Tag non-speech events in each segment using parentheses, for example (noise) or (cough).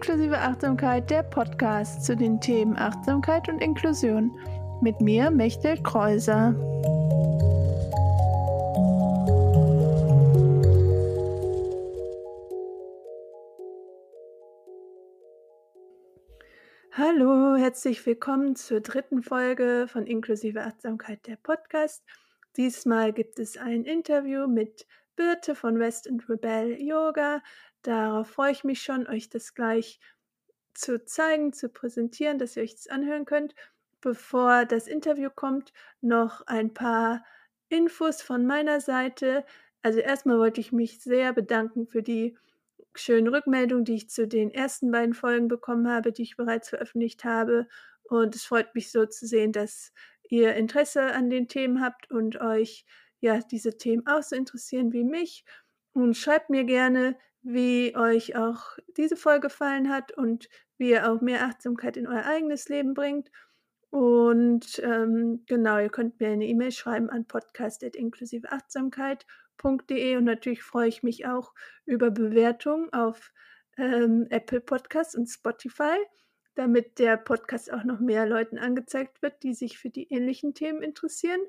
Inklusive Achtsamkeit, der Podcast zu den Themen Achtsamkeit und Inklusion. Mit mir, Mechtel Kreuser. Hallo, herzlich willkommen zur dritten Folge von Inklusive Achtsamkeit, der Podcast. Diesmal gibt es ein Interview mit Birte von West and Rebel Yoga. Darauf freue ich mich schon, euch das gleich zu zeigen, zu präsentieren, dass ihr euch das anhören könnt. Bevor das Interview kommt, noch ein paar Infos von meiner Seite. Also erstmal wollte ich mich sehr bedanken für die schönen Rückmeldungen, die ich zu den ersten beiden Folgen bekommen habe, die ich bereits veröffentlicht habe. Und es freut mich so zu sehen, dass ihr Interesse an den Themen habt und euch ja diese Themen auch so interessieren wie mich. Und schreibt mir gerne, wie euch auch diese Folge gefallen hat und wie ihr auch mehr Achtsamkeit in euer eigenes Leben bringt. Und ähm, genau, ihr könnt mir eine E-Mail schreiben an podcast.inklusiveachtsamkeit.de und natürlich freue ich mich auch über Bewertungen auf ähm, Apple Podcasts und Spotify, damit der Podcast auch noch mehr Leuten angezeigt wird, die sich für die ähnlichen Themen interessieren.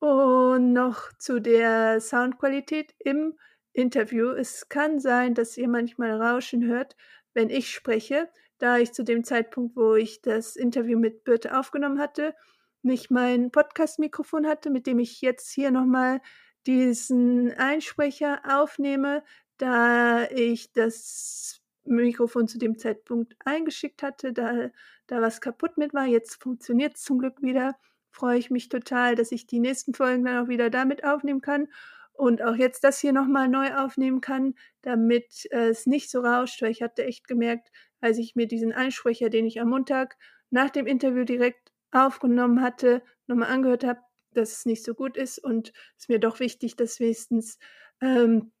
Und noch zu der Soundqualität im Interview. Es kann sein, dass ihr manchmal Rauschen hört, wenn ich spreche, da ich zu dem Zeitpunkt, wo ich das Interview mit Birte aufgenommen hatte, nicht mein Podcast-Mikrofon hatte, mit dem ich jetzt hier nochmal diesen Einsprecher aufnehme, da ich das Mikrofon zu dem Zeitpunkt eingeschickt hatte, da da was kaputt mit war. Jetzt funktioniert es zum Glück wieder. Freue ich mich total, dass ich die nächsten Folgen dann auch wieder damit aufnehmen kann und auch jetzt das hier nochmal neu aufnehmen kann, damit äh, es nicht so rauscht, weil ich hatte echt gemerkt, als ich mir diesen Einsprecher, den ich am Montag nach dem Interview direkt aufgenommen hatte, nochmal angehört habe, dass es nicht so gut ist und es mir doch wichtig, dass wenigstens ähm,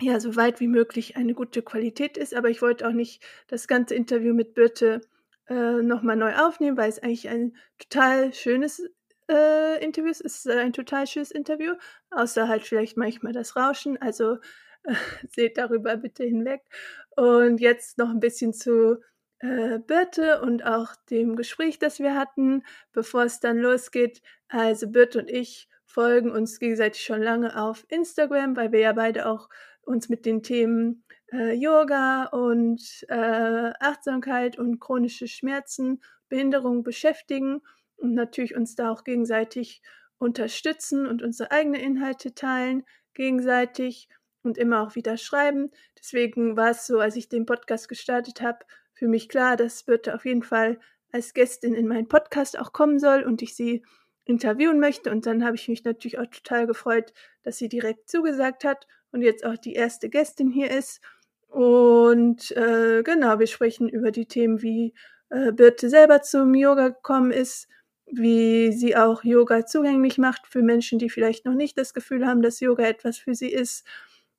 ja so weit wie möglich eine gute Qualität ist. Aber ich wollte auch nicht das ganze Interview mit Birte äh, nochmal neu aufnehmen, weil es eigentlich ein total schönes äh, Interviews. Ist ein total schönes Interview, außer halt vielleicht manchmal das Rauschen. Also äh, (laughs) seht darüber bitte hinweg. Und jetzt noch ein bisschen zu äh, Birte und auch dem Gespräch, das wir hatten, bevor es dann losgeht. Also Birte und ich folgen uns gegenseitig schon lange auf Instagram, weil wir ja beide auch uns mit den Themen äh, Yoga und äh, Achtsamkeit und chronische Schmerzen, Behinderung beschäftigen und natürlich uns da auch gegenseitig unterstützen und unsere eigenen Inhalte teilen, gegenseitig und immer auch wieder schreiben. Deswegen war es so, als ich den Podcast gestartet habe, für mich klar, dass Birte auf jeden Fall als Gästin in meinen Podcast auch kommen soll und ich sie interviewen möchte. Und dann habe ich mich natürlich auch total gefreut, dass sie direkt zugesagt hat und jetzt auch die erste Gästin hier ist. Und äh, genau, wir sprechen über die Themen, wie äh, Birte selber zum Yoga gekommen ist, wie sie auch Yoga zugänglich macht für Menschen, die vielleicht noch nicht das Gefühl haben, dass Yoga etwas für sie ist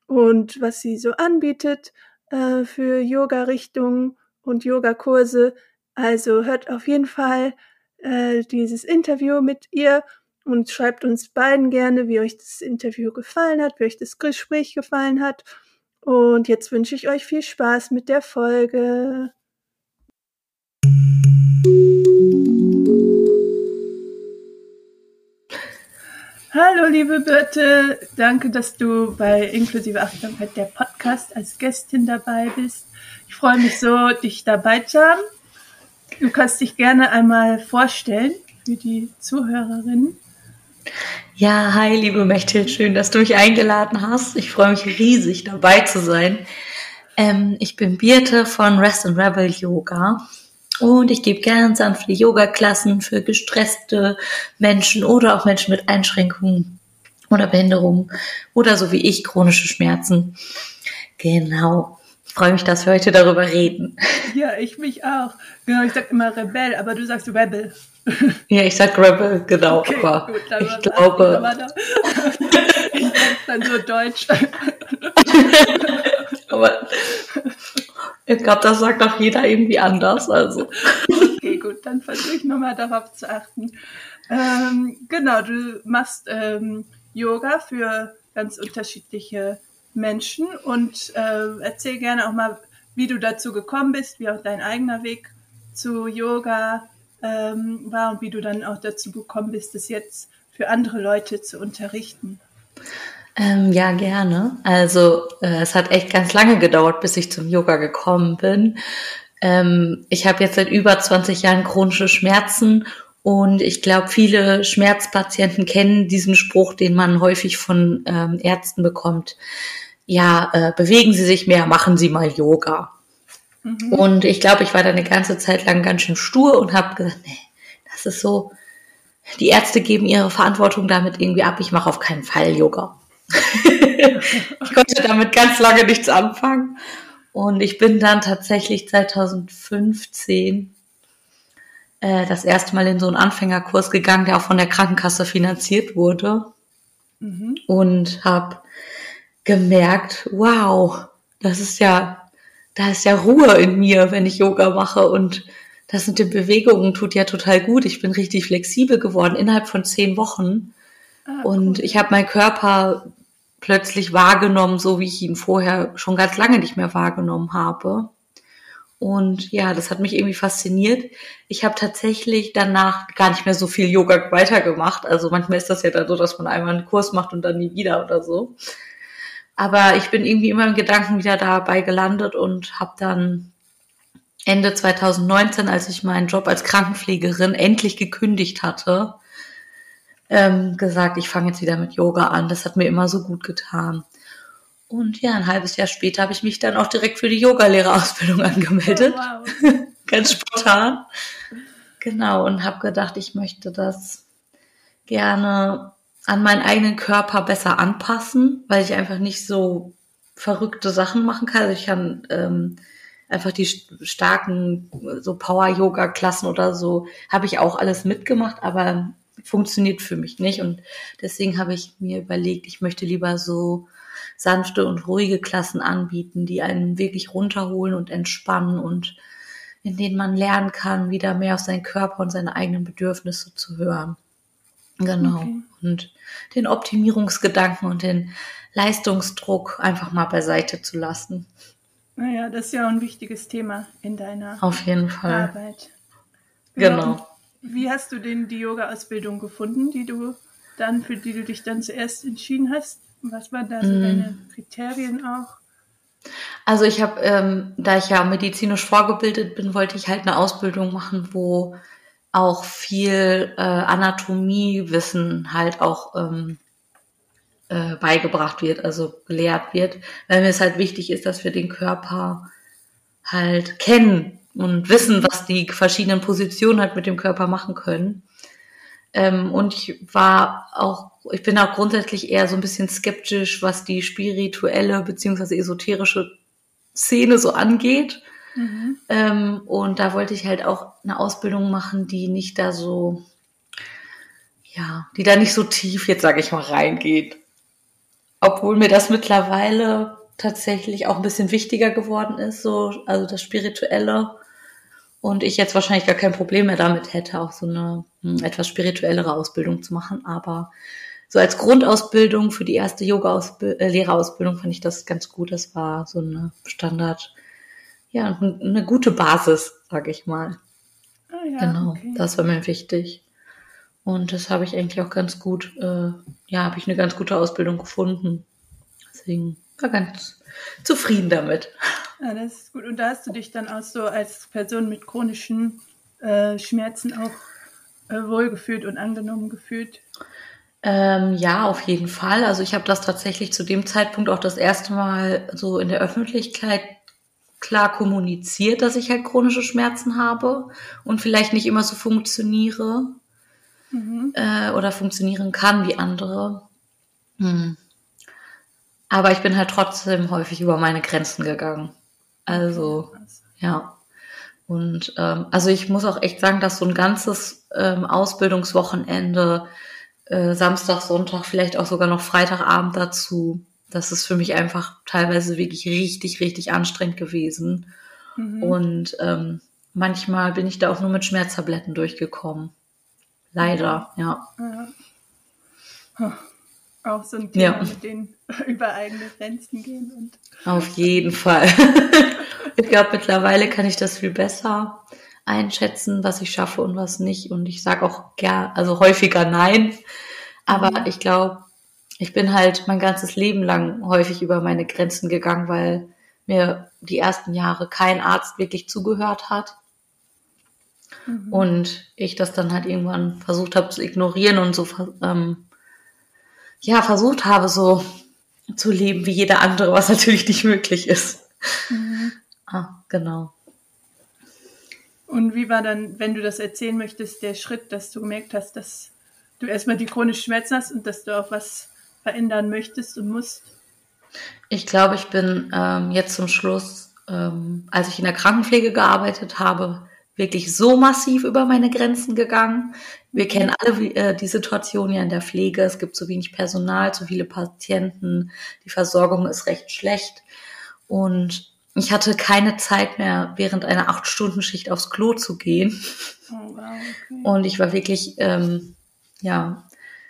und was sie so anbietet äh, für Yoga-Richtungen und Yoga-Kurse. Also hört auf jeden Fall äh, dieses Interview mit ihr und schreibt uns beiden gerne, wie euch das Interview gefallen hat, wie euch das Gespräch gefallen hat. Und jetzt wünsche ich euch viel Spaß mit der Folge. Hallo, liebe Birte. Danke, dass du bei Inklusive Achtsamkeit der Podcast als Gästin dabei bist. Ich freue mich so, dich dabei zu haben. Du kannst dich gerne einmal vorstellen für die Zuhörerinnen. Ja, hi, liebe Mechthild. Schön, dass du mich eingeladen hast. Ich freue mich riesig, dabei zu sein. Ähm, ich bin Birte von Rest and Rebel Yoga. Und ich gebe gern sanfte Yoga-Klassen für gestresste Menschen oder auch Menschen mit Einschränkungen oder Behinderungen oder so wie ich chronische Schmerzen. Genau. Ich freue mich, dass wir heute darüber reden. Ja, ich mich auch. Genau, ich sag immer Rebell, aber du sagst Rebel. (laughs) Ja, ich sag Rebel, genau. Okay, aber gut, ich glaube. (laughs) Ich, ich dann so deutsch. (laughs) aber ich glaube, das sagt auch jeder irgendwie anders. Also. Okay, gut, dann versuche ich nochmal darauf zu achten. Ähm, genau, du machst ähm, Yoga für ganz unterschiedliche Menschen und äh, erzähl gerne auch mal, wie du dazu gekommen bist, wie auch dein eigener Weg zu Yoga ähm, war und wie du dann auch dazu gekommen bist, das jetzt für andere Leute zu unterrichten. Ähm, ja, gerne. Also äh, es hat echt ganz lange gedauert, bis ich zum Yoga gekommen bin. Ähm, ich habe jetzt seit über 20 Jahren chronische Schmerzen und ich glaube, viele Schmerzpatienten kennen diesen Spruch, den man häufig von ähm, Ärzten bekommt. Ja, äh, bewegen Sie sich mehr, machen Sie mal Yoga. Mhm. Und ich glaube, ich war da eine ganze Zeit lang ganz schön stur und habe gesagt, nee, das ist so, die Ärzte geben ihre Verantwortung damit irgendwie ab, ich mache auf keinen Fall Yoga. (laughs) ich konnte damit ganz lange nichts anfangen. Und ich bin dann tatsächlich 2015 äh, das erste Mal in so einen Anfängerkurs gegangen, der auch von der Krankenkasse finanziert wurde. Mhm. Und habe gemerkt, wow, das ist ja, da ist ja Ruhe in mir, wenn ich Yoga mache und das mit den Bewegungen tut ja total gut. Ich bin richtig flexibel geworden innerhalb von zehn Wochen. Ah, und ich habe meinen Körper plötzlich wahrgenommen, so wie ich ihn vorher schon ganz lange nicht mehr wahrgenommen habe. Und ja, das hat mich irgendwie fasziniert. Ich habe tatsächlich danach gar nicht mehr so viel Yoga weitergemacht. Also manchmal ist das ja dann so, dass man einmal einen Kurs macht und dann nie wieder oder so. Aber ich bin irgendwie immer im Gedanken wieder dabei gelandet und habe dann Ende 2019, als ich meinen Job als Krankenpflegerin endlich gekündigt hatte, ähm, gesagt, ich fange jetzt wieder mit Yoga an. Das hat mir immer so gut getan. Und ja, ein halbes Jahr später habe ich mich dann auch direkt für die Yogalehrerausbildung (laughs) angemeldet. Oh, wow. (laughs) Ganz spontan. Genau, und habe gedacht, ich möchte das gerne an meinen eigenen Körper besser anpassen, weil ich einfach nicht so verrückte Sachen machen kann. Also ich kann ähm, einfach die starken so Power-Yoga-Klassen oder so, habe ich auch alles mitgemacht, aber funktioniert für mich nicht. Und deswegen habe ich mir überlegt, ich möchte lieber so sanfte und ruhige Klassen anbieten, die einen wirklich runterholen und entspannen und in denen man lernen kann, wieder mehr auf seinen Körper und seine eigenen Bedürfnisse zu hören. Genau. Okay. Und den Optimierungsgedanken und den Leistungsdruck einfach mal beiseite zu lassen. Naja, das ist ja auch ein wichtiges Thema in deiner Auf jeden Fall. Arbeit. Genau. Wie hast du denn die Yoga-Ausbildung gefunden, die du dann, für die du dich dann zuerst entschieden hast? Was waren da so mm. deine Kriterien auch? Also ich habe, ähm, da ich ja medizinisch vorgebildet bin, wollte ich halt eine Ausbildung machen, wo auch viel äh, Anatomiewissen halt auch ähm, äh, beigebracht wird, also gelehrt wird, weil mir es halt wichtig ist, dass wir den Körper halt kennen und wissen, was die verschiedenen Positionen halt mit dem Körper machen können. Ähm, und ich war auch, ich bin auch grundsätzlich eher so ein bisschen skeptisch, was die spirituelle beziehungsweise esoterische Szene so angeht. Mhm. Ähm, und da wollte ich halt auch eine Ausbildung machen, die nicht da so, ja, die da nicht so tief, jetzt sage ich mal, reingeht. Obwohl mir das mittlerweile tatsächlich auch ein bisschen wichtiger geworden ist, so, also das Spirituelle. Und ich jetzt wahrscheinlich gar kein Problem mehr damit hätte, auch so eine hm, etwas spirituellere Ausbildung zu machen. Aber so als Grundausbildung für die erste Yoga-Lehrerausbildung fand ich das ganz gut. Das war so eine Standard, ja, eine gute Basis, sage ich mal. Ah, ja, genau, okay. das war mir wichtig. Und das habe ich eigentlich auch ganz gut, äh, ja, habe ich eine ganz gute Ausbildung gefunden. Deswegen war ganz zufrieden damit. Ja, das ist gut. Und da hast du dich dann auch so als Person mit chronischen äh, Schmerzen auch äh, wohlgefühlt und angenommen gefühlt? Ähm, ja, auf jeden Fall. Also ich habe das tatsächlich zu dem Zeitpunkt auch das erste Mal so in der Öffentlichkeit klar kommuniziert, dass ich halt chronische Schmerzen habe und vielleicht nicht immer so funktioniere mhm. äh, oder funktionieren kann wie andere. Hm. Aber ich bin halt trotzdem häufig über meine Grenzen gegangen. Also, ja. Und ähm, also ich muss auch echt sagen, dass so ein ganzes ähm, Ausbildungswochenende, äh, Samstag, Sonntag, vielleicht auch sogar noch Freitagabend dazu, das ist für mich einfach teilweise wirklich richtig, richtig anstrengend gewesen. Mhm. Und ähm, manchmal bin ich da auch nur mit Schmerztabletten durchgekommen. Leider, ja. ja. Auch so ein Thema, ja. mit denen über eigene Grenzen gehen. Und Auf jeden Fall. (laughs) ich glaube, mittlerweile kann ich das viel besser einschätzen, was ich schaffe und was nicht. Und ich sage auch gern, also häufiger nein. Aber mhm. ich glaube, ich bin halt mein ganzes Leben lang häufig über meine Grenzen gegangen, weil mir die ersten Jahre kein Arzt wirklich zugehört hat. Mhm. Und ich das dann halt irgendwann versucht habe zu ignorieren und so, ähm, ja, versucht habe, so zu leben wie jeder andere, was (laughs) natürlich nicht möglich ist. Mhm. Ah, genau. Und wie war dann, wenn du das erzählen möchtest, der Schritt, dass du gemerkt hast, dass du erstmal die chronischen Schmerzen hast und dass du auch was verändern möchtest und musst? Ich glaube, ich bin ähm, jetzt zum Schluss, ähm, als ich in der Krankenpflege gearbeitet habe, wirklich so massiv über meine Grenzen gegangen. Wir kennen alle äh, die Situation ja in der Pflege. Es gibt zu wenig Personal, zu viele Patienten. Die Versorgung ist recht schlecht. Und ich hatte keine Zeit mehr, während einer Acht-Stunden-Schicht aufs Klo zu gehen. Oh, okay. Und ich war wirklich, ähm, ja,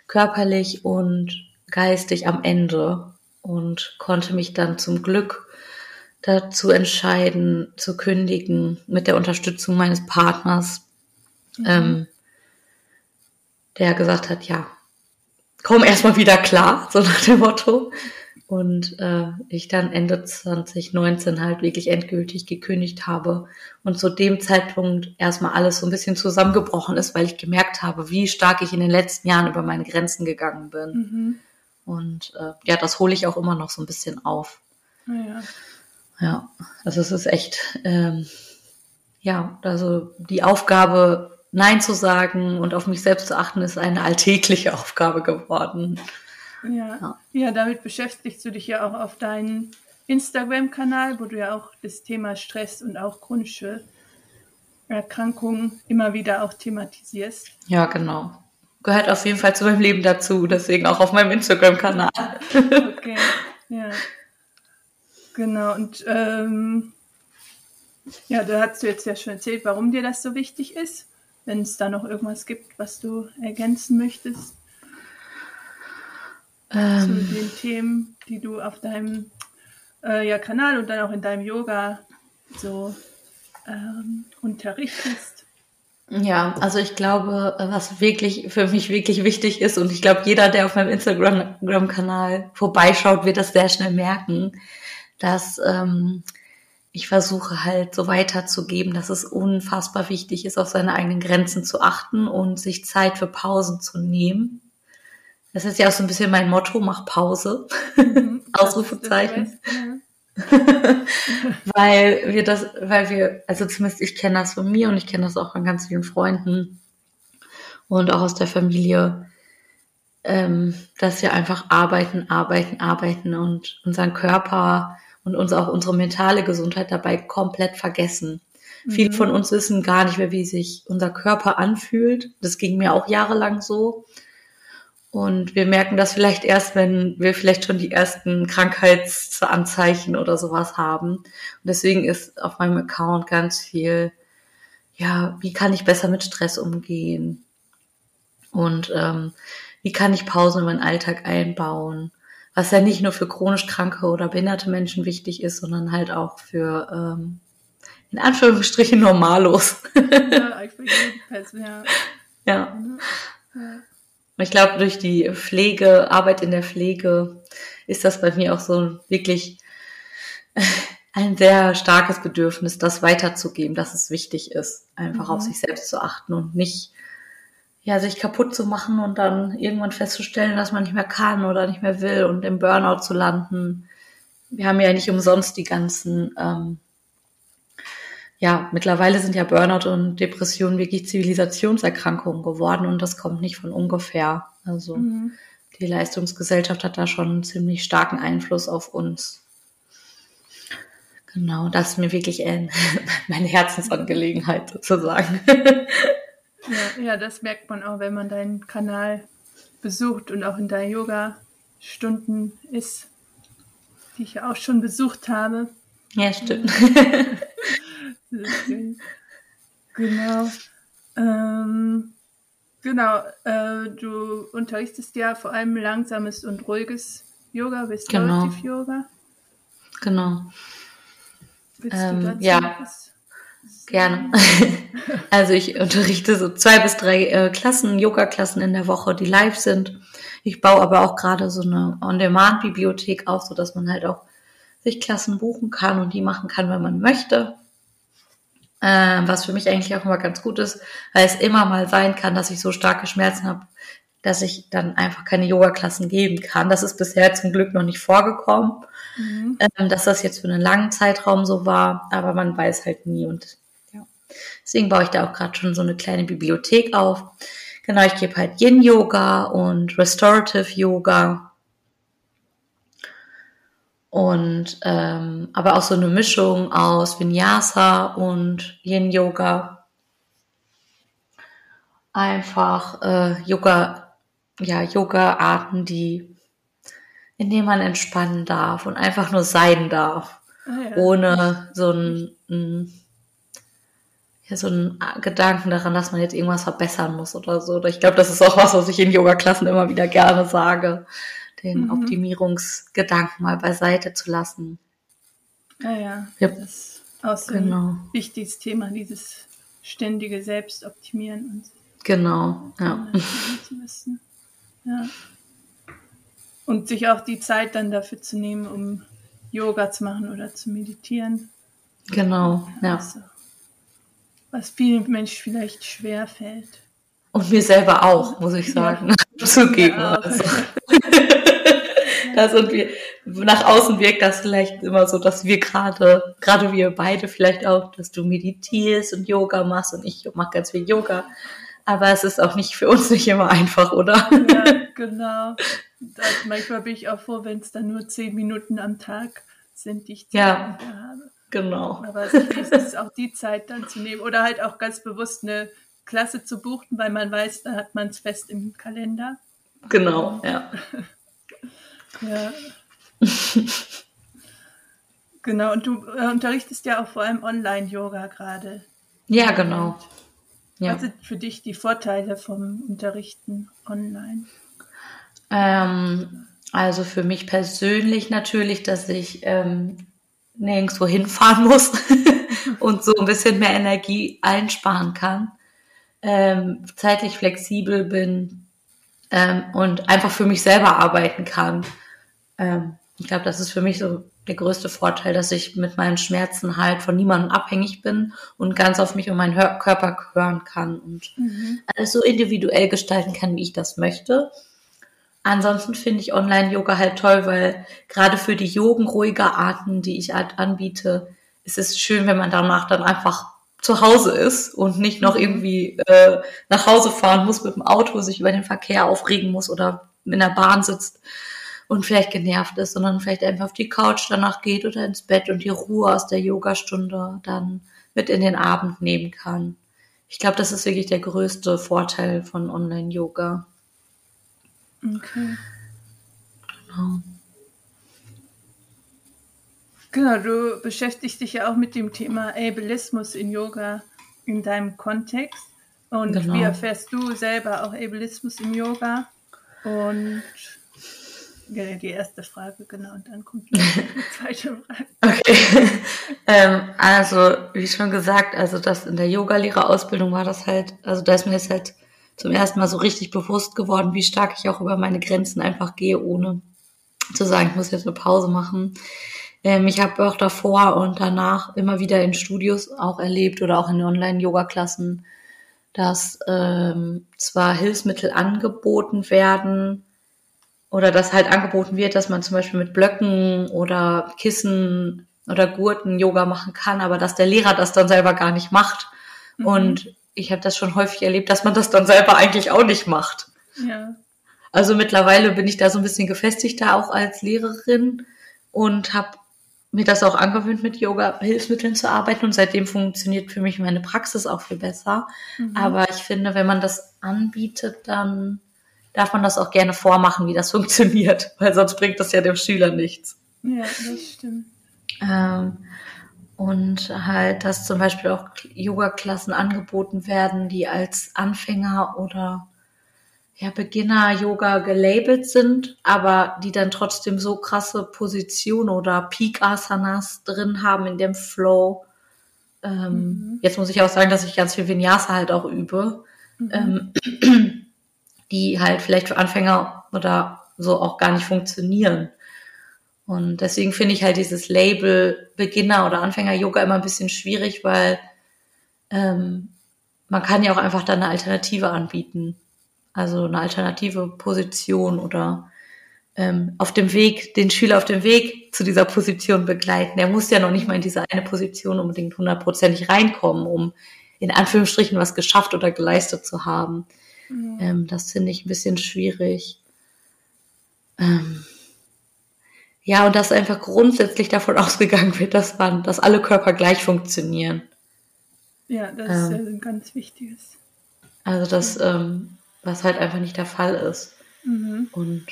körperlich und geistig am Ende und konnte mich dann zum Glück dazu entscheiden, zu kündigen mit der Unterstützung meines Partners, mhm. ähm, der gesagt hat, ja, komm erstmal wieder klar, (laughs) so nach dem Motto. Und äh, ich dann Ende 2019 halt wirklich endgültig gekündigt habe und zu dem Zeitpunkt erstmal alles so ein bisschen zusammengebrochen ist, weil ich gemerkt habe, wie stark ich in den letzten Jahren über meine Grenzen gegangen bin. Mhm. Und äh, ja, das hole ich auch immer noch so ein bisschen auf. Ja. Ja, also es ist echt, ähm, ja, also die Aufgabe, Nein zu sagen und auf mich selbst zu achten, ist eine alltägliche (laughs) Aufgabe geworden. Ja, ja. ja damit beschäftigst du dich ja auch auf deinem Instagram-Kanal, wo du ja auch das Thema Stress und auch chronische Erkrankungen immer wieder auch thematisierst. Ja, genau. Gehört auf jeden Fall zu meinem Leben dazu, deswegen auch auf meinem Instagram-Kanal. (laughs) okay, ja. Genau, und ähm, ja, da hast du jetzt ja schon erzählt, warum dir das so wichtig ist. Wenn es da noch irgendwas gibt, was du ergänzen möchtest ähm. zu den Themen, die du auf deinem äh, ja, Kanal und dann auch in deinem Yoga so ähm, unterrichtest. Ja, also ich glaube, was wirklich für mich wirklich wichtig ist und ich glaube, jeder, der auf meinem Instagram-Kanal vorbeischaut, wird das sehr schnell merken, dass ähm, ich versuche halt so weiterzugeben, dass es unfassbar wichtig ist, auf seine eigenen Grenzen zu achten und sich Zeit für Pausen zu nehmen. Das ist ja auch so ein bisschen mein Motto, mach Pause. Mhm, (laughs) Ausrufezeichen. (laughs) weil wir das, weil wir, also zumindest ich kenne das von mir und ich kenne das auch von ganz vielen Freunden und auch aus der Familie, ähm, dass wir einfach arbeiten, arbeiten, arbeiten und unseren Körper und uns auch unsere mentale Gesundheit dabei komplett vergessen. Mhm. Viele von uns wissen gar nicht mehr, wie sich unser Körper anfühlt. Das ging mir auch jahrelang so. Und wir merken das vielleicht erst, wenn wir vielleicht schon die ersten Krankheitsanzeichen oder sowas haben. Und deswegen ist auf meinem Account ganz viel, ja, wie kann ich besser mit Stress umgehen? Und ähm, wie kann ich Pausen in meinen Alltag einbauen? Was ja nicht nur für chronisch kranke oder behinderte Menschen wichtig ist, sondern halt auch für ähm, in Anführungsstrichen normallos. (laughs) ja, ja. ja. ja. Ich glaube, durch die Pflege, Arbeit in der Pflege ist das bei mir auch so wirklich ein sehr starkes Bedürfnis, das weiterzugeben, dass es wichtig ist, einfach mhm. auf sich selbst zu achten und nicht ja, sich kaputt zu machen und dann irgendwann festzustellen, dass man nicht mehr kann oder nicht mehr will und im Burnout zu landen. Wir haben ja nicht umsonst die ganzen, ähm, ja, mittlerweile sind ja Burnout und Depressionen wirklich Zivilisationserkrankungen geworden und das kommt nicht von ungefähr. Also mhm. die Leistungsgesellschaft hat da schon einen ziemlich starken Einfluss auf uns. Genau, das ist mir wirklich ein, (laughs) meine Herzensangelegenheit sozusagen. (laughs) Ja, ja, das merkt man auch, wenn man deinen Kanal besucht und auch in deinen Yoga-Stunden ist, die ich ja auch schon besucht habe. Ja, stimmt. (laughs) genau. Ähm, genau, äh, du unterrichtest ja vor allem langsames und ruhiges Yoga, Restorative genau. Yoga. Genau. Ähm, ja, gerne. (laughs) also ich unterrichte so zwei bis drei äh, Klassen, Yoga-Klassen in der Woche, die live sind. Ich baue aber auch gerade so eine On-Demand-Bibliothek auf, so dass man halt auch sich Klassen buchen kann und die machen kann, wenn man möchte. Ähm, was für mich eigentlich auch immer ganz gut ist, weil es immer mal sein kann, dass ich so starke Schmerzen habe, dass ich dann einfach keine Yoga-Klassen geben kann. Das ist bisher zum Glück noch nicht vorgekommen, mhm. ähm, dass das jetzt für einen langen Zeitraum so war, aber man weiß halt nie und. Deswegen baue ich da auch gerade schon so eine kleine Bibliothek auf. Genau, ich gebe halt Yin-Yoga und Restorative Yoga. Und ähm, aber auch so eine Mischung aus Vinyasa und Yin-Yoga. Einfach äh, Yoga ja, Yoga-Arten, die, in denen man entspannen darf und einfach nur sein darf. Ah, ja. Ohne so ein, ein ja, so einen Gedanken daran, dass man jetzt irgendwas verbessern muss oder so. Ich glaube, das ist auch was, was ich in Yoga-Klassen immer wieder gerne sage, den mhm. Optimierungsgedanken mal beiseite zu lassen. Ja, ja. ja. Das ist auch so genau. ein wichtiges Thema, dieses ständige Selbstoptimieren und Genau, ja. Ja. Und sich auch die Zeit dann dafür zu nehmen, um Yoga zu machen oder zu meditieren. Genau, ja. Also, was vielen Menschen vielleicht schwer fällt. Und mir selber auch, muss ich sagen. (laughs) Ja. Zugeben. Also. (laughs) da sind wir, nach außen wirkt das vielleicht immer so, dass wir gerade, gerade wir beide vielleicht auch, dass du meditierst und Yoga machst und ich mache ganz viel Yoga. Aber es ist auch nicht für uns nicht immer einfach, oder? Ja, (laughs) genau. Das, manchmal bin ich auch froh, wenn es dann nur zehn Minuten am Tag sind, die ich ja, habe. Genau. Aber es ist auch die Zeit dann zu nehmen oder halt auch ganz bewusst eine Klasse zu buchen, weil man weiß, da hat man es fest im Kalender. Genau, ja. (laughs) ja. genau, und du äh, unterrichtest ja auch vor allem Online-Yoga gerade. Ja, genau. Und ja. Was sind für dich die Vorteile vom Unterrichten online? Ähm, also für mich persönlich natürlich, dass ich ähm, nirgendwo hinfahren muss (laughs) und so ein bisschen mehr Energie einsparen kann, ähm, zeitlich flexibel bin ähm, und einfach für mich selber arbeiten kann. Ähm, ich glaube, das ist für mich so der größte Vorteil, dass ich mit meinen Schmerzen halt von niemandem abhängig bin und ganz auf mich und meinen Hör Körper hören kann und mhm. alles so individuell gestalten kann, wie ich das möchte. Ansonsten finde ich Online-Yoga halt toll, weil gerade für die yogenruhiger Arten, die ich halt anbiete, ist es schön, wenn man danach dann einfach zu Hause ist und nicht noch mhm. irgendwie äh, nach Hause fahren muss mit dem Auto, sich über den Verkehr aufregen muss oder in der Bahn sitzt und vielleicht genervt ist, sondern vielleicht einfach auf die Couch danach geht oder ins Bett und die Ruhe aus der Yogastunde dann mit in den Abend nehmen kann. Ich glaube, das ist wirklich der größte Vorteil von Online-Yoga. Okay. Genau. Genau, du beschäftigst dich ja auch mit dem Thema Ableismus in Yoga in deinem Kontext. Und genau. wie erfährst du selber auch Ableismus im Yoga? Und die erste Frage, genau, und dann kommt (laughs) die zweite Frage. Okay. (laughs) ähm, also, wie schon gesagt, also das in der Yoga-Lehrerausbildung war das halt, also da ist mir jetzt halt zum ersten Mal so richtig bewusst geworden, wie stark ich auch über meine Grenzen einfach gehe, ohne zu sagen, ich muss jetzt eine Pause machen. Ähm, ich habe auch davor und danach immer wieder in Studios auch erlebt oder auch in Online-Yoga-Klassen, dass ähm, zwar Hilfsmittel angeboten werden, oder dass halt angeboten wird, dass man zum Beispiel mit Blöcken oder Kissen oder Gurten Yoga machen kann, aber dass der Lehrer das dann selber gar nicht macht. Mhm. Und ich habe das schon häufig erlebt, dass man das dann selber eigentlich auch nicht macht. Ja. Also mittlerweile bin ich da so ein bisschen gefestigter auch als Lehrerin und habe mir das auch angewöhnt, mit Yoga-Hilfsmitteln zu arbeiten und seitdem funktioniert für mich meine Praxis auch viel besser. Mhm. Aber ich finde, wenn man das anbietet, dann darf man das auch gerne vormachen, wie das (laughs) funktioniert, weil sonst bringt das ja dem Schüler nichts. Ja, das stimmt. Ähm, und halt, dass zum Beispiel auch Yoga-Klassen angeboten werden, die als Anfänger oder ja, Beginner-Yoga gelabelt sind, aber die dann trotzdem so krasse Positionen oder Peak-Asanas drin haben in dem Flow. Ähm, mhm. Jetzt muss ich auch sagen, dass ich ganz viel Vinyasa halt auch übe, mhm. ähm, (clears throat) die halt vielleicht für Anfänger oder so auch gar nicht funktionieren. Und deswegen finde ich halt dieses Label Beginner oder Anfänger Yoga immer ein bisschen schwierig, weil ähm, man kann ja auch einfach da eine Alternative anbieten. Also eine alternative Position oder ähm, auf dem Weg, den Schüler auf dem Weg zu dieser Position begleiten. Er muss ja noch nicht mal in diese eine Position unbedingt hundertprozentig reinkommen, um in Anführungsstrichen was geschafft oder geleistet zu haben. Mhm. Ähm, das finde ich ein bisschen schwierig. Ähm, ja, und dass einfach grundsätzlich davon (laughs) ausgegangen wird, dass man, dass alle Körper gleich funktionieren. Ja, das ähm, ist ja ein ganz wichtiges. Also das, ähm, was halt einfach nicht der Fall ist. Mhm. Und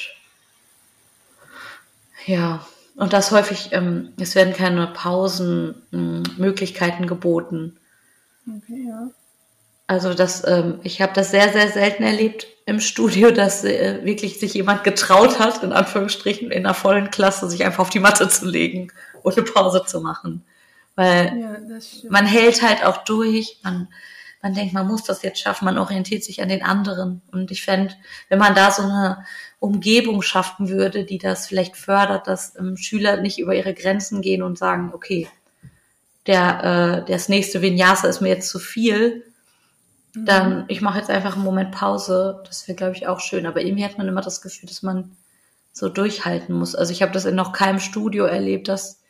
ja, und das häufig, ähm, es werden keine Pausenmöglichkeiten hm, geboten. Okay, ja. Also das, ähm, ich habe das sehr, sehr selten erlebt im Studio, dass äh, wirklich sich jemand getraut hat, in Anführungsstrichen, in einer vollen Klasse sich einfach auf die Matte zu legen und eine Pause zu machen. Weil ja, man hält halt auch durch, man man denkt, man muss das jetzt schaffen, man orientiert sich an den anderen. Und ich fände, wenn man da so eine Umgebung schaffen würde, die das vielleicht fördert, dass ähm, Schüler nicht über ihre Grenzen gehen und sagen, okay, der, äh, das nächste Vinyasa ist mir jetzt zu viel. Dann ich mache jetzt einfach einen Moment Pause. Das wäre, glaube ich, auch schön. Aber irgendwie hat man immer das Gefühl, dass man so durchhalten muss. Also ich habe das in noch keinem Studio erlebt, dass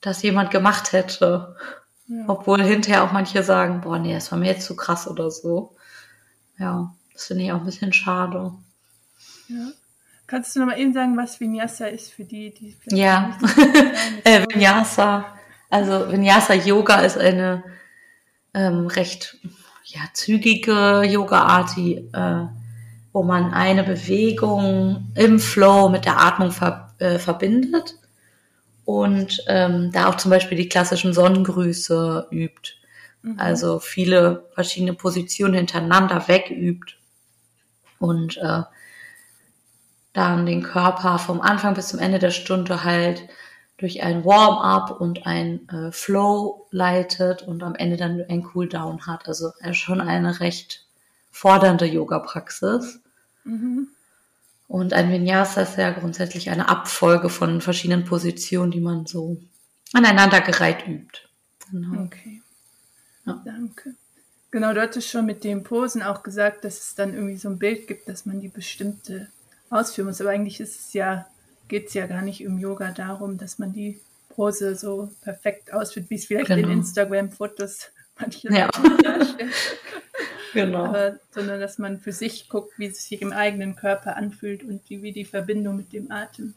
das jemand gemacht hätte. Ja. Obwohl hinterher auch manche sagen, boah, nee, das war mir jetzt zu krass oder so. Ja, das finde ich auch ein bisschen schade. Ja. Kannst du noch mal eben sagen, was Vinyasa ist für die, die Ja, (laughs) äh, Vinyasa. Also Vinyasa Yoga ist eine ähm, recht ja, zügige Yoga-Art, die, äh, wo man eine Bewegung im Flow mit der Atmung ver äh, verbindet und ähm, da auch zum Beispiel die klassischen Sonnengrüße übt. Mhm. Also viele verschiedene Positionen hintereinander wegübt und äh, dann den Körper vom Anfang bis zum Ende der Stunde halt durch ein Warm-up und ein äh, Flow leitet und am Ende dann ein Cool-Down hat. Also äh, schon eine recht fordernde Yoga-Praxis. Mhm. Und ein Vinyasa ist ja grundsätzlich eine Abfolge von verschiedenen Positionen, die man so aneinandergereiht übt. Genau. Okay. Ja. Danke. Genau, du hattest schon mit den Posen auch gesagt, dass es dann irgendwie so ein Bild gibt, dass man die bestimmte ausführen muss. Aber eigentlich ist es ja, geht es ja gar nicht im Yoga darum, dass man die Pose so perfekt ausführt, wie es vielleicht genau. in Instagram-Fotos manche ja. darstellen. (laughs) Genau. Aber, sondern dass man für sich guckt, wie es sich im eigenen Körper anfühlt und die, wie die Verbindung mit dem Atem.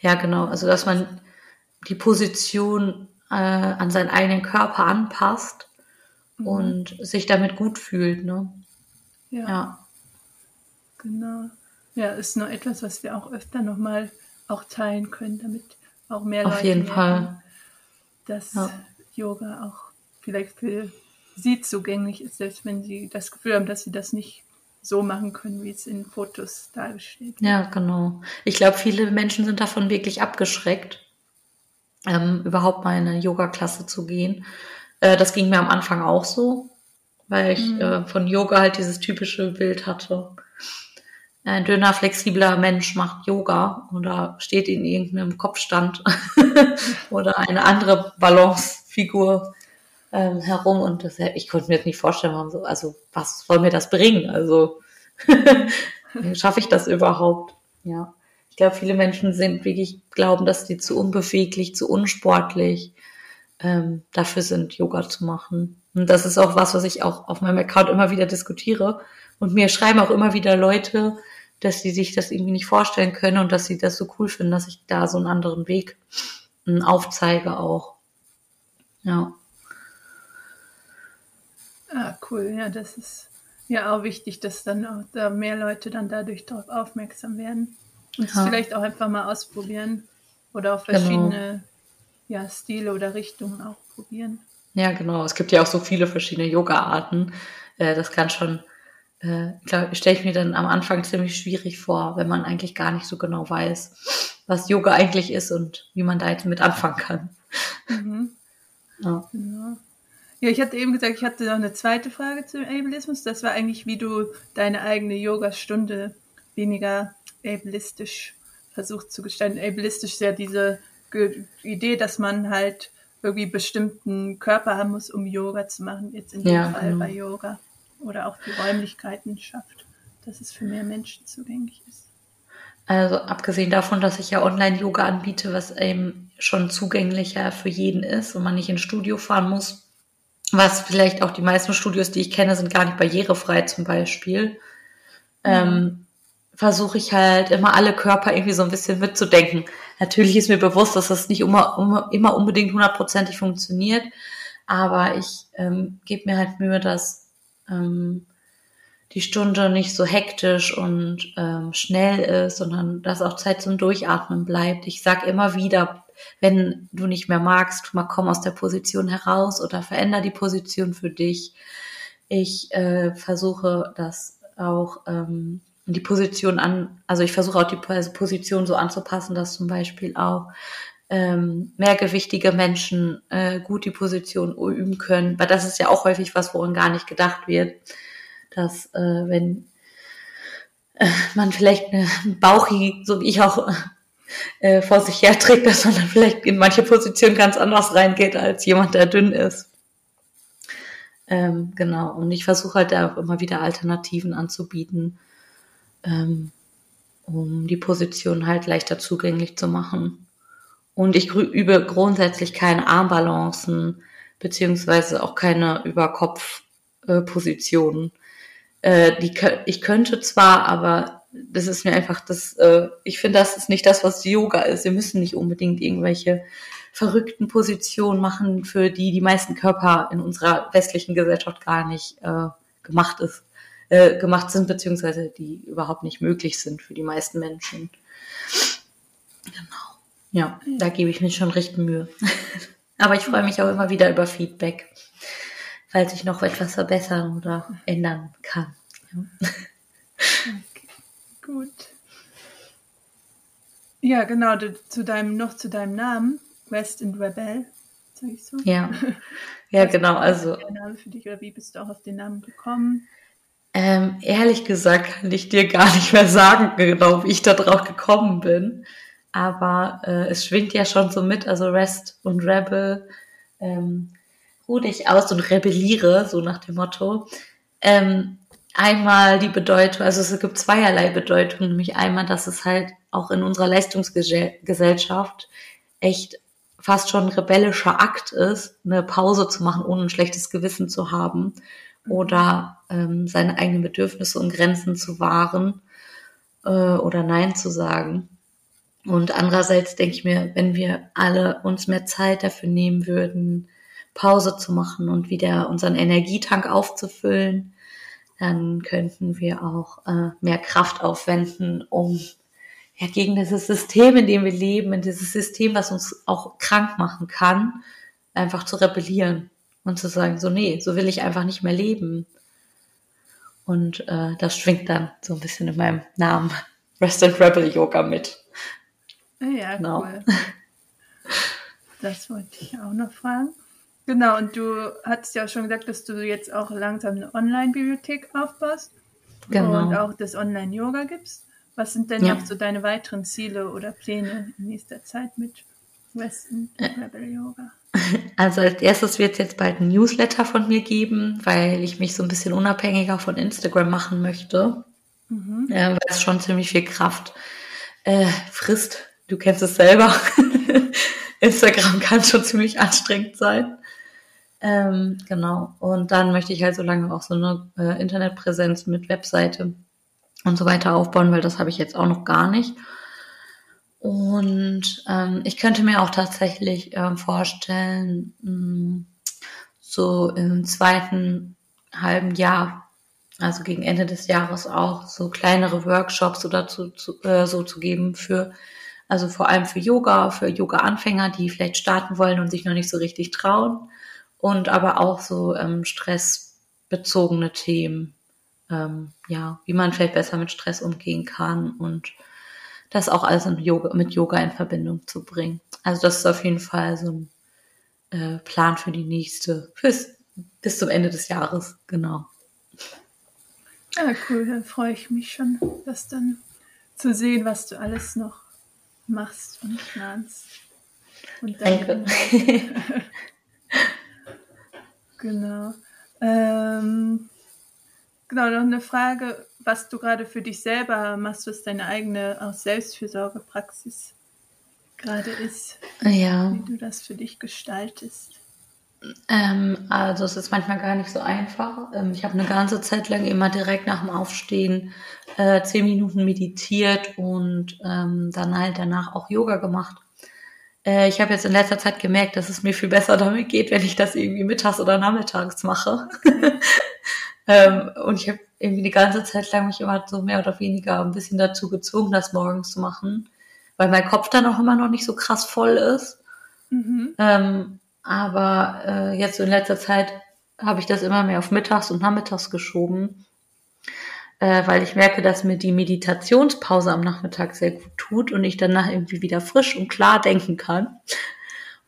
Ja, genau. Also dass man die Position äh, an seinen eigenen Körper anpasst mhm. und sich damit gut fühlt. Ne? Ja. ja. Genau. Ja, ist nur etwas, was wir auch öfter nochmal auch teilen können, damit auch mehr Auf Leute jeden merken, Fall. dass ja. Yoga auch vielleicht für sie zugänglich ist, selbst wenn sie das Gefühl haben, dass sie das nicht so machen können, wie es in Fotos dargestellt wird. Ja, genau. Ich glaube, viele Menschen sind davon wirklich abgeschreckt, ähm, überhaupt mal in eine Yoga-Klasse zu gehen. Äh, das ging mir am Anfang auch so, weil ich mhm. äh, von Yoga halt dieses typische Bild hatte. Ein dünner, flexibler Mensch macht Yoga oder steht in irgendeinem Kopfstand (laughs) oder eine andere Balancefigur ähm, herum und das, ich konnte mir jetzt nicht vorstellen, warum so, also was soll mir das bringen? Also (laughs) schaffe ich das überhaupt? Ja. Ich glaube, viele Menschen sind wirklich, glauben, dass die zu unbeweglich, zu unsportlich ähm, dafür sind, Yoga zu machen. Und das ist auch was, was ich auch auf meinem Account immer wieder diskutiere. Und mir schreiben auch immer wieder Leute, dass sie sich das irgendwie nicht vorstellen können und dass sie das so cool finden, dass ich da so einen anderen Weg ähm, aufzeige auch. Ja. Ah, cool. Ja, das ist ja auch wichtig, dass dann auch da mehr Leute dann dadurch darauf aufmerksam werden und es vielleicht auch einfach mal ausprobieren oder auch verschiedene genau. ja, Stile oder Richtungen auch probieren. Ja, genau. Es gibt ja auch so viele verschiedene Yoga-Arten. Äh, das kann schon äh, stelle ich mir dann am Anfang ziemlich schwierig vor, wenn man eigentlich gar nicht so genau weiß, was Yoga eigentlich ist und wie man da jetzt mit anfangen kann. Mhm. (laughs) Ja. Genau. Ja, ich hatte eben gesagt, ich hatte noch eine zweite Frage zum Ableismus. Das war eigentlich, wie du deine eigene Yoga-Stunde weniger ableistisch versucht zu gestalten. Ableistisch ist ja diese Idee, dass man halt irgendwie bestimmten Körper haben muss, um Yoga zu machen. Jetzt in dem ja, Fall genau. bei Yoga oder auch die Räumlichkeiten schafft, dass es für mehr Menschen zugänglich ist. Also abgesehen davon, dass ich ja Online-Yoga anbiete, was eben schon zugänglicher für jeden ist und man nicht ins Studio fahren muss, was vielleicht auch die meisten Studios, die ich kenne, sind gar nicht barrierefrei zum Beispiel, mhm. ähm, versuche ich halt immer alle Körper irgendwie so ein bisschen mitzudenken. Natürlich ist mir bewusst, dass das nicht immer, immer unbedingt hundertprozentig funktioniert, aber ich ähm, gebe mir halt Mühe, dass ähm, die Stunde nicht so hektisch und ähm, schnell ist, sondern dass auch Zeit zum Durchatmen bleibt. Ich sag immer wieder, wenn du nicht mehr magst, mal komm aus der Position heraus oder veränder die Position für dich. Ich äh, versuche das auch ähm, die Position an, also ich versuche auch die Position so anzupassen, dass zum Beispiel auch ähm, mehrgewichtige Menschen äh, gut die Position üben können, weil das ist ja auch häufig was, woran gar nicht gedacht wird, dass äh, wenn äh, man vielleicht eine Bauchi, so wie ich auch äh, vor sich herträgt, dass man dann vielleicht in manche Positionen ganz anders reingeht als jemand, der dünn ist. Ähm, genau, und ich versuche halt da auch immer wieder Alternativen anzubieten, ähm, um die Position halt leichter zugänglich zu machen. Und ich übe grundsätzlich keine Armbalancen, beziehungsweise auch keine Überkopfpositionen. Äh, die, ich könnte zwar, aber das ist mir einfach das, äh, ich finde, das ist nicht das, was Yoga ist. Wir müssen nicht unbedingt irgendwelche verrückten Positionen machen, für die die meisten Körper in unserer westlichen Gesellschaft gar nicht äh, gemacht ist, äh, gemacht sind, beziehungsweise die überhaupt nicht möglich sind für die meisten Menschen. Genau. Ja, da gebe ich mir schon recht Mühe. (laughs) Aber ich freue mich auch immer wieder über Feedback, falls ich noch etwas verbessern oder ändern kann. Ja. Okay, gut. Ja, genau, du, zu deinem, noch zu deinem Namen, West and Rebel, sag ich so. Ja, (laughs) ja genau, also. Der Name für dich oder wie bist du auch auf den Namen gekommen? Ähm, ehrlich gesagt kann ich dir gar nicht mehr sagen, genau wie ich da drauf gekommen bin aber äh, es schwingt ja schon so mit, also Rest und Rebel, ähm, ruh dich aus und rebelliere, so nach dem Motto. Ähm, einmal die Bedeutung, also es gibt zweierlei Bedeutung, nämlich einmal, dass es halt auch in unserer Leistungsgesellschaft echt fast schon ein rebellischer Akt ist, eine Pause zu machen, ohne ein schlechtes Gewissen zu haben oder ähm, seine eigenen Bedürfnisse und Grenzen zu wahren äh, oder Nein zu sagen. Und andererseits denke ich mir, wenn wir alle uns mehr Zeit dafür nehmen würden, Pause zu machen und wieder unseren Energietank aufzufüllen, dann könnten wir auch äh, mehr Kraft aufwenden, um ja, gegen dieses System, in dem wir leben, in dieses System, was uns auch krank machen kann, einfach zu rebellieren und zu sagen, so nee, so will ich einfach nicht mehr leben. Und äh, das schwingt dann so ein bisschen in meinem Namen Rest and Rebel Yoga mit. Ja, genau. cool. Das wollte ich auch noch fragen. Genau, und du hattest ja auch schon gesagt, dass du jetzt auch langsam eine Online-Bibliothek aufbaust genau. und auch das Online-Yoga gibst. Was sind denn ja. noch so deine weiteren Ziele oder Pläne in nächster Zeit mit Western Rebel Yoga? (laughs) Also als erstes wird es jetzt bald ein Newsletter von mir geben, weil ich mich so ein bisschen unabhängiger von Instagram machen möchte, mhm. äh, weil es schon ziemlich viel Kraft äh, frisst, du kennst es selber. (laughs) Instagram kann schon ziemlich anstrengend sein. Ähm, genau. Und dann möchte ich halt so lange auch so eine äh, Internetpräsenz mit Webseite und so weiter aufbauen, weil das habe ich jetzt auch noch gar nicht. Und ähm, ich könnte mir auch tatsächlich ähm, vorstellen, mh, hm, so im zweiten halben Jahr, also gegen Ende des Jahres auch so kleinere Workshops oder zu, zu, äh, so zu geben für also vor allem für Yoga, für Yoga-Anfänger, die vielleicht starten wollen und sich noch nicht so richtig trauen. Und aber auch so ähm, stressbezogene Themen, ähm, ja, wie man vielleicht besser mit Stress umgehen kann und das auch alles Yoga, mit Yoga in Verbindung zu bringen. Also das ist auf jeden Fall so ein äh, Plan für die nächste, fürs, bis zum Ende des Jahres, genau. Ja, cool, dann freue ich mich schon, das dann zu sehen, was du alles noch machst und planst. Und Danke. (laughs) genau. Ähm, genau, noch eine Frage, was du gerade für dich selber machst, was deine eigene auch Selbstfürsorgepraxis gerade ist. Ja. Wie du das für dich gestaltest. Ähm, also es ist manchmal gar nicht so einfach. Ähm, ich habe eine ganze Zeit lang immer direkt nach dem Aufstehen äh, zehn Minuten meditiert und ähm, dann halt danach auch Yoga gemacht. Äh, ich habe jetzt in letzter Zeit gemerkt, dass es mir viel besser damit geht, wenn ich das irgendwie mittags oder nachmittags mache. (laughs) ähm, und ich habe irgendwie die ganze Zeit lang mich immer so mehr oder weniger ein bisschen dazu gezwungen, das morgens zu machen, weil mein Kopf dann auch immer noch nicht so krass voll ist. Mhm. Ähm, aber äh, jetzt so in letzter Zeit habe ich das immer mehr auf mittags und nachmittags geschoben, äh, weil ich merke, dass mir die Meditationspause am Nachmittag sehr gut tut und ich danach irgendwie wieder frisch und klar denken kann.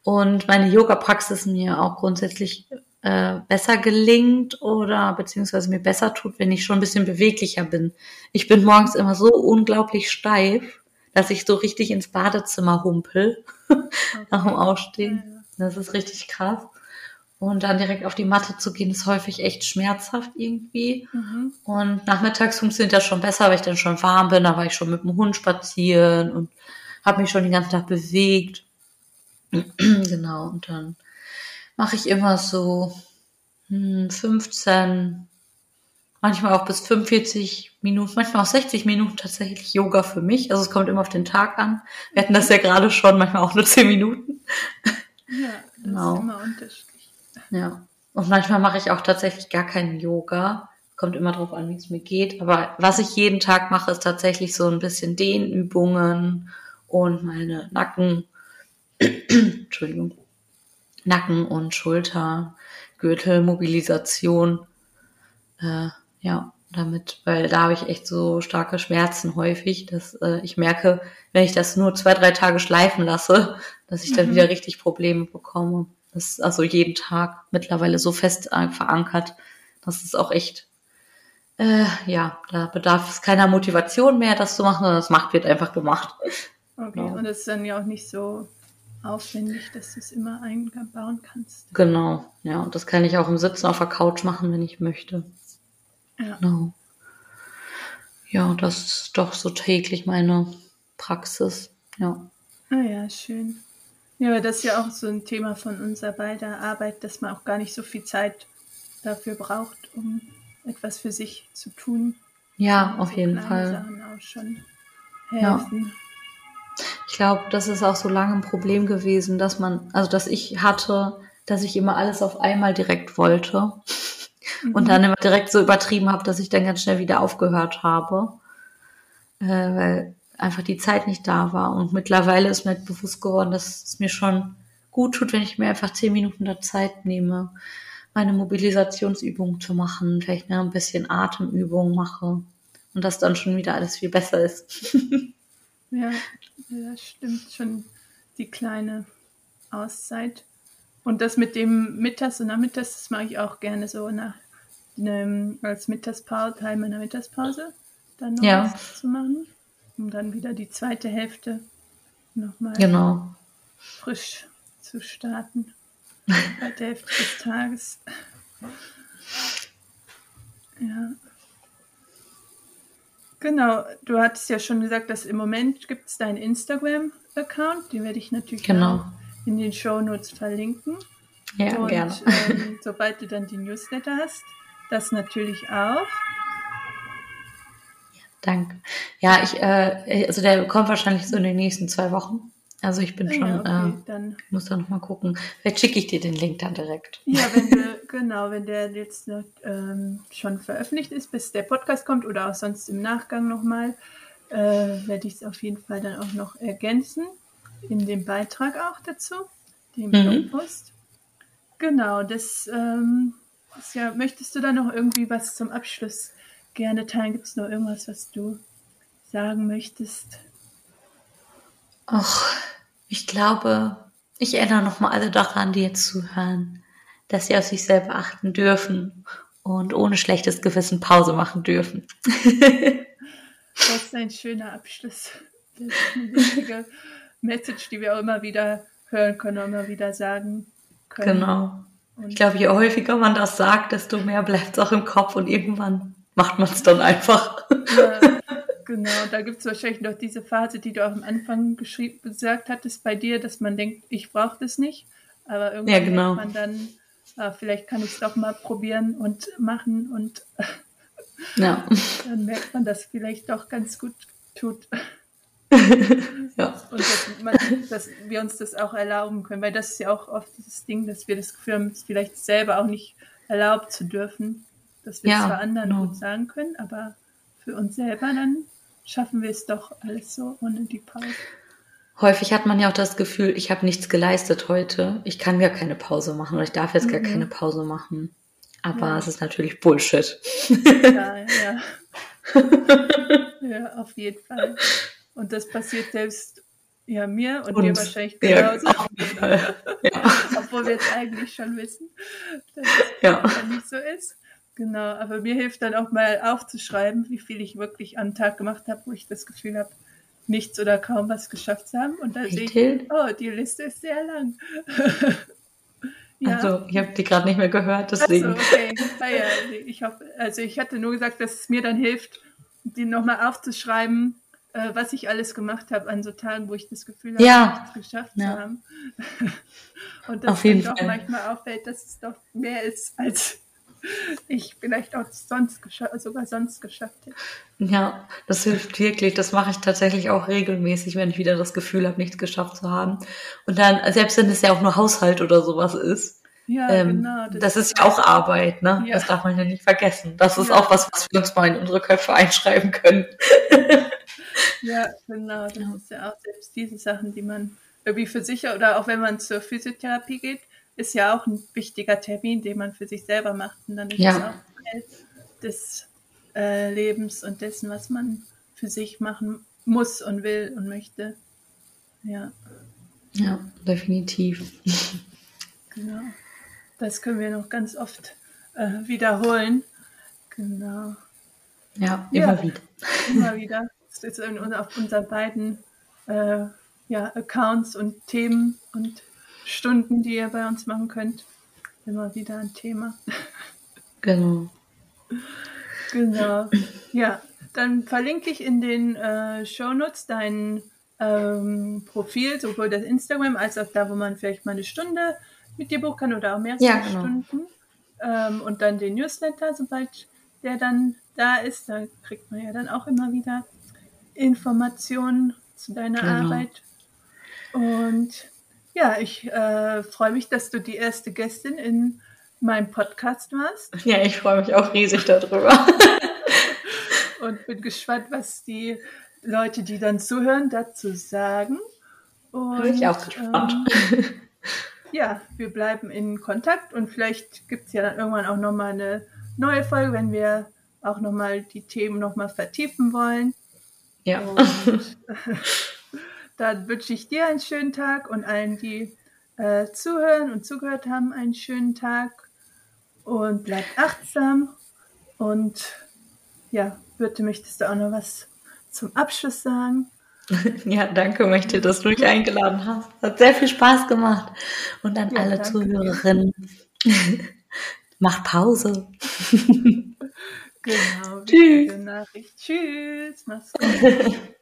Und meine Yoga-Praxis mir auch grundsätzlich äh, besser gelingt oder beziehungsweise mir besser tut, wenn ich schon ein bisschen beweglicher bin. Ich bin morgens immer so unglaublich steif, dass ich so richtig ins Badezimmer humpel (laughs) okay. nach dem Aufstehen. Das ist richtig krass. Und dann direkt auf die Matte zu gehen, ist häufig echt schmerzhaft irgendwie. Mhm. Und nachmittags funktioniert das schon besser, weil ich dann schon warm bin. Da war ich schon mit dem Hund spazieren und habe mich schon den ganzen Tag bewegt. (clears throat) genau, und dann mache ich immer so 15, hm, manchmal auch bis 45 Minuten, manchmal auch 60 Minuten tatsächlich Yoga für mich. Also es kommt immer auf den Tag an. Wir hatten das ja gerade schon, manchmal auch nur 10 Minuten. Ja, das genau. ist immer unterschiedlich. Ja. Und manchmal mache ich auch tatsächlich gar keinen Yoga. Kommt immer drauf an, wie es mir geht. Aber was ich jeden Tag mache, ist tatsächlich so ein bisschen Dehnübungen und meine Nacken, (clears throat) Entschuldigung, Nacken und Schulter, Gürtelmobilisation. Äh, ja, damit, weil da habe ich echt so starke Schmerzen häufig, dass äh, ich merke, wenn ich das nur zwei, drei Tage schleifen lasse, dass ich dann mhm. wieder richtig Probleme bekomme. Das ist also jeden Tag mittlerweile so fest äh, verankert, dass es auch echt, äh, ja, da bedarf es keiner Motivation mehr, das zu machen, sondern das macht wird einfach gemacht. Okay, ja. und das ist dann ja auch nicht so aufwendig, dass du es immer einbauen kannst. Genau, ja, und das kann ich auch im Sitzen auf der Couch machen, wenn ich möchte. Ja. Genau. Ja, das ist doch so täglich meine Praxis. Ja. Ah ja, schön. Ja, aber das ist ja auch so ein Thema von unserer beider Arbeit, dass man auch gar nicht so viel Zeit dafür braucht, um etwas für sich zu tun. Ja, auf so jeden Fall. Sachen auch schon helfen. Ja. Ich glaube, das ist auch so lange ein Problem gewesen, dass man, also dass ich hatte, dass ich immer alles auf einmal direkt wollte mhm. und dann immer direkt so übertrieben habe, dass ich dann ganz schnell wieder aufgehört habe. Äh, weil einfach die Zeit nicht da war. Und mittlerweile ist mir halt bewusst geworden, dass es mir schon gut tut, wenn ich mir einfach zehn Minuten der Zeit nehme, meine Mobilisationsübungen zu machen, vielleicht noch ein bisschen Atemübungen mache und das dann schon wieder alles viel besser ist. (laughs) ja, das stimmt schon, die kleine Auszeit. Und das mit dem Mittags und Nachmittags, das mache ich auch gerne so nach einem, als Mittagspause, Teil meiner Mittagspause, dann noch ja. was zu machen um dann wieder die zweite Hälfte nochmal genau. frisch zu starten. (laughs) Bei der Hälfte des Tages. Ja. Genau, du hattest ja schon gesagt, dass im Moment gibt es deinen Instagram-Account, den werde ich natürlich genau. in den Show Notes verlinken. Ja, Und, gerne. Ähm, sobald du dann die Newsletter hast, das natürlich auch. Danke. Ja, ich, äh, also der kommt wahrscheinlich so in den nächsten zwei Wochen. Also ich bin schon, ja, okay, äh, dann. muss da noch mal gucken. Vielleicht schicke ich dir den Link dann direkt. Ja, wenn du, (laughs) genau, wenn der jetzt noch, ähm, schon veröffentlicht ist, bis der Podcast kommt oder auch sonst im Nachgang nochmal, äh, werde ich es auf jeden Fall dann auch noch ergänzen in dem Beitrag auch dazu, dem mhm. Blogpost. Genau, das ähm, ja, möchtest du da noch irgendwie was zum Abschluss gerne teilen? Gibt es noch irgendwas, was du sagen möchtest? Ach, ich glaube, ich erinnere nochmal alle daran, die jetzt zuhören, dass sie auf sich selber achten dürfen und ohne schlechtes Gewissen Pause machen dürfen. (laughs) (laughs) das ist ein schöner Abschluss. Das ist eine wichtige Message, die wir auch immer wieder hören können, auch immer wieder sagen können. Genau. Und ich glaube, je häufiger man das sagt, desto mehr bleibt es auch im Kopf und irgendwann macht man es dann einfach. Ja, (laughs) genau, da gibt es wahrscheinlich noch diese Phase, die du auch am Anfang geschrieben, gesagt hattest bei dir, dass man denkt, ich brauche das nicht. Aber irgendwann ja, genau. man dann, ah, vielleicht kann ich es doch mal probieren und machen und ja. (laughs) dann merkt man, dass vielleicht doch ganz gut tut. (laughs) ja. Und dass, man, dass, wir uns das auch erlauben können, weil das ist ja auch oft dieses Ding, dass wir das Gefühl haben, es vielleicht selber auch nicht erlaubt zu dürfen, dass wir ja, es zwar anderen genau. gut sagen können, aber für uns selber dann schaffen wir es doch alles so ohne die Pause. Häufig hat man ja auch das Gefühl, ich habe nichts geleistet heute, ich kann gar keine Pause machen oder ich darf jetzt mhm. gar keine Pause machen. Aber ja. es ist natürlich Bullshit. Ja, ja. (laughs) ja, auf jeden Fall. Und das passiert selbst ja, mir und, und dir wahrscheinlich genauso. Ja, (laughs) ja. Obwohl wir jetzt eigentlich schon wissen, dass es ja. nicht so ist. Genau, aber mir hilft dann auch mal aufzuschreiben, wie viel ich wirklich am Tag gemacht habe, wo ich das Gefühl habe, nichts oder kaum was geschafft zu haben. Und dann sehe ich, oh, die Liste ist sehr lang. (laughs) ja. Also, ich habe die gerade nicht mehr gehört, deswegen. Also, okay. Ah, ja, ich hoffe, also ich hatte nur gesagt, dass es mir dann hilft, die nochmal aufzuschreiben, äh, was ich alles gemacht habe an so Tagen, wo ich das Gefühl habe, ja. nichts geschafft ja. zu haben. (laughs) Und dass mir doch manchmal auffällt, dass es doch mehr ist, als ich vielleicht auch sonst sogar sonst geschafft hätte. Ja, das hilft wirklich. Das mache ich tatsächlich auch regelmäßig, wenn ich wieder das Gefühl habe, nichts geschafft zu haben. Und dann, selbst wenn es ja auch nur Haushalt oder sowas ist, ja, ähm, genau. Das, das ist ja auch Arbeit, ne? Ja. Das darf man ja nicht vergessen. Das ist ja. auch was, was wir uns mal in unsere Köpfe einschreiben können. Ja, genau. Das ist ja auch selbst diese Sachen, die man irgendwie für sich oder auch wenn man zur Physiotherapie geht, ist ja auch ein wichtiger Termin, den man für sich selber macht. Und dann ist ja. es auch Teil des äh, Lebens und dessen, was man für sich machen muss und will und möchte. Ja. Ja, definitiv. Genau. Das können wir noch ganz oft äh, wiederholen. Genau. Ja, immer ja, wieder. Immer wieder. Ist in, auf unseren beiden äh, ja, Accounts und Themen und Stunden, die ihr bei uns machen könnt. Immer wieder ein Thema. (laughs) Genau. Genau. Ja, dann verlinke ich in den äh, Shownotes dein ähm, Profil, sowohl das Instagram als auch da, wo man vielleicht mal eine Stunde mit dir buchen kann oder auch mehrere ja, genau. Stunden. Ähm, und dann den Newsletter, sobald der dann da ist. Da kriegt man ja dann auch immer wieder Informationen zu deiner genau. Arbeit. Und ja, ich äh, freue mich, dass du die erste Gästin in meinem Podcast warst. (laughs) Ja, ich freue mich auch riesig darüber. (laughs) und bin gespannt, was die Leute, die dann zuhören, dazu sagen. Und, bin ich auch gespannt. Ähm, (laughs) ja, wir bleiben in Kontakt und vielleicht gibt es ja dann irgendwann auch nochmal eine neue Folge, wenn wir auch nochmal die Themen nochmal vertiefen wollen. Ja. Und, (laughs) Dann wünsche ich dir einen schönen Tag und allen, die äh, zuhören und zugehört haben, einen schönen Tag. Und bleibt achtsam. Und ja, bitte möchtest du auch noch was zum Abschluss sagen? (laughs) Ja, danke, möchte, dass du mich eingeladen hast. Hat sehr viel Spaß gemacht. Und an ja, alle danke. Zuhörerinnen, (laughs) macht Pause. Genau. (laughs) Tschüss. Nachricht. Tschüss. Mach's gut. (laughs)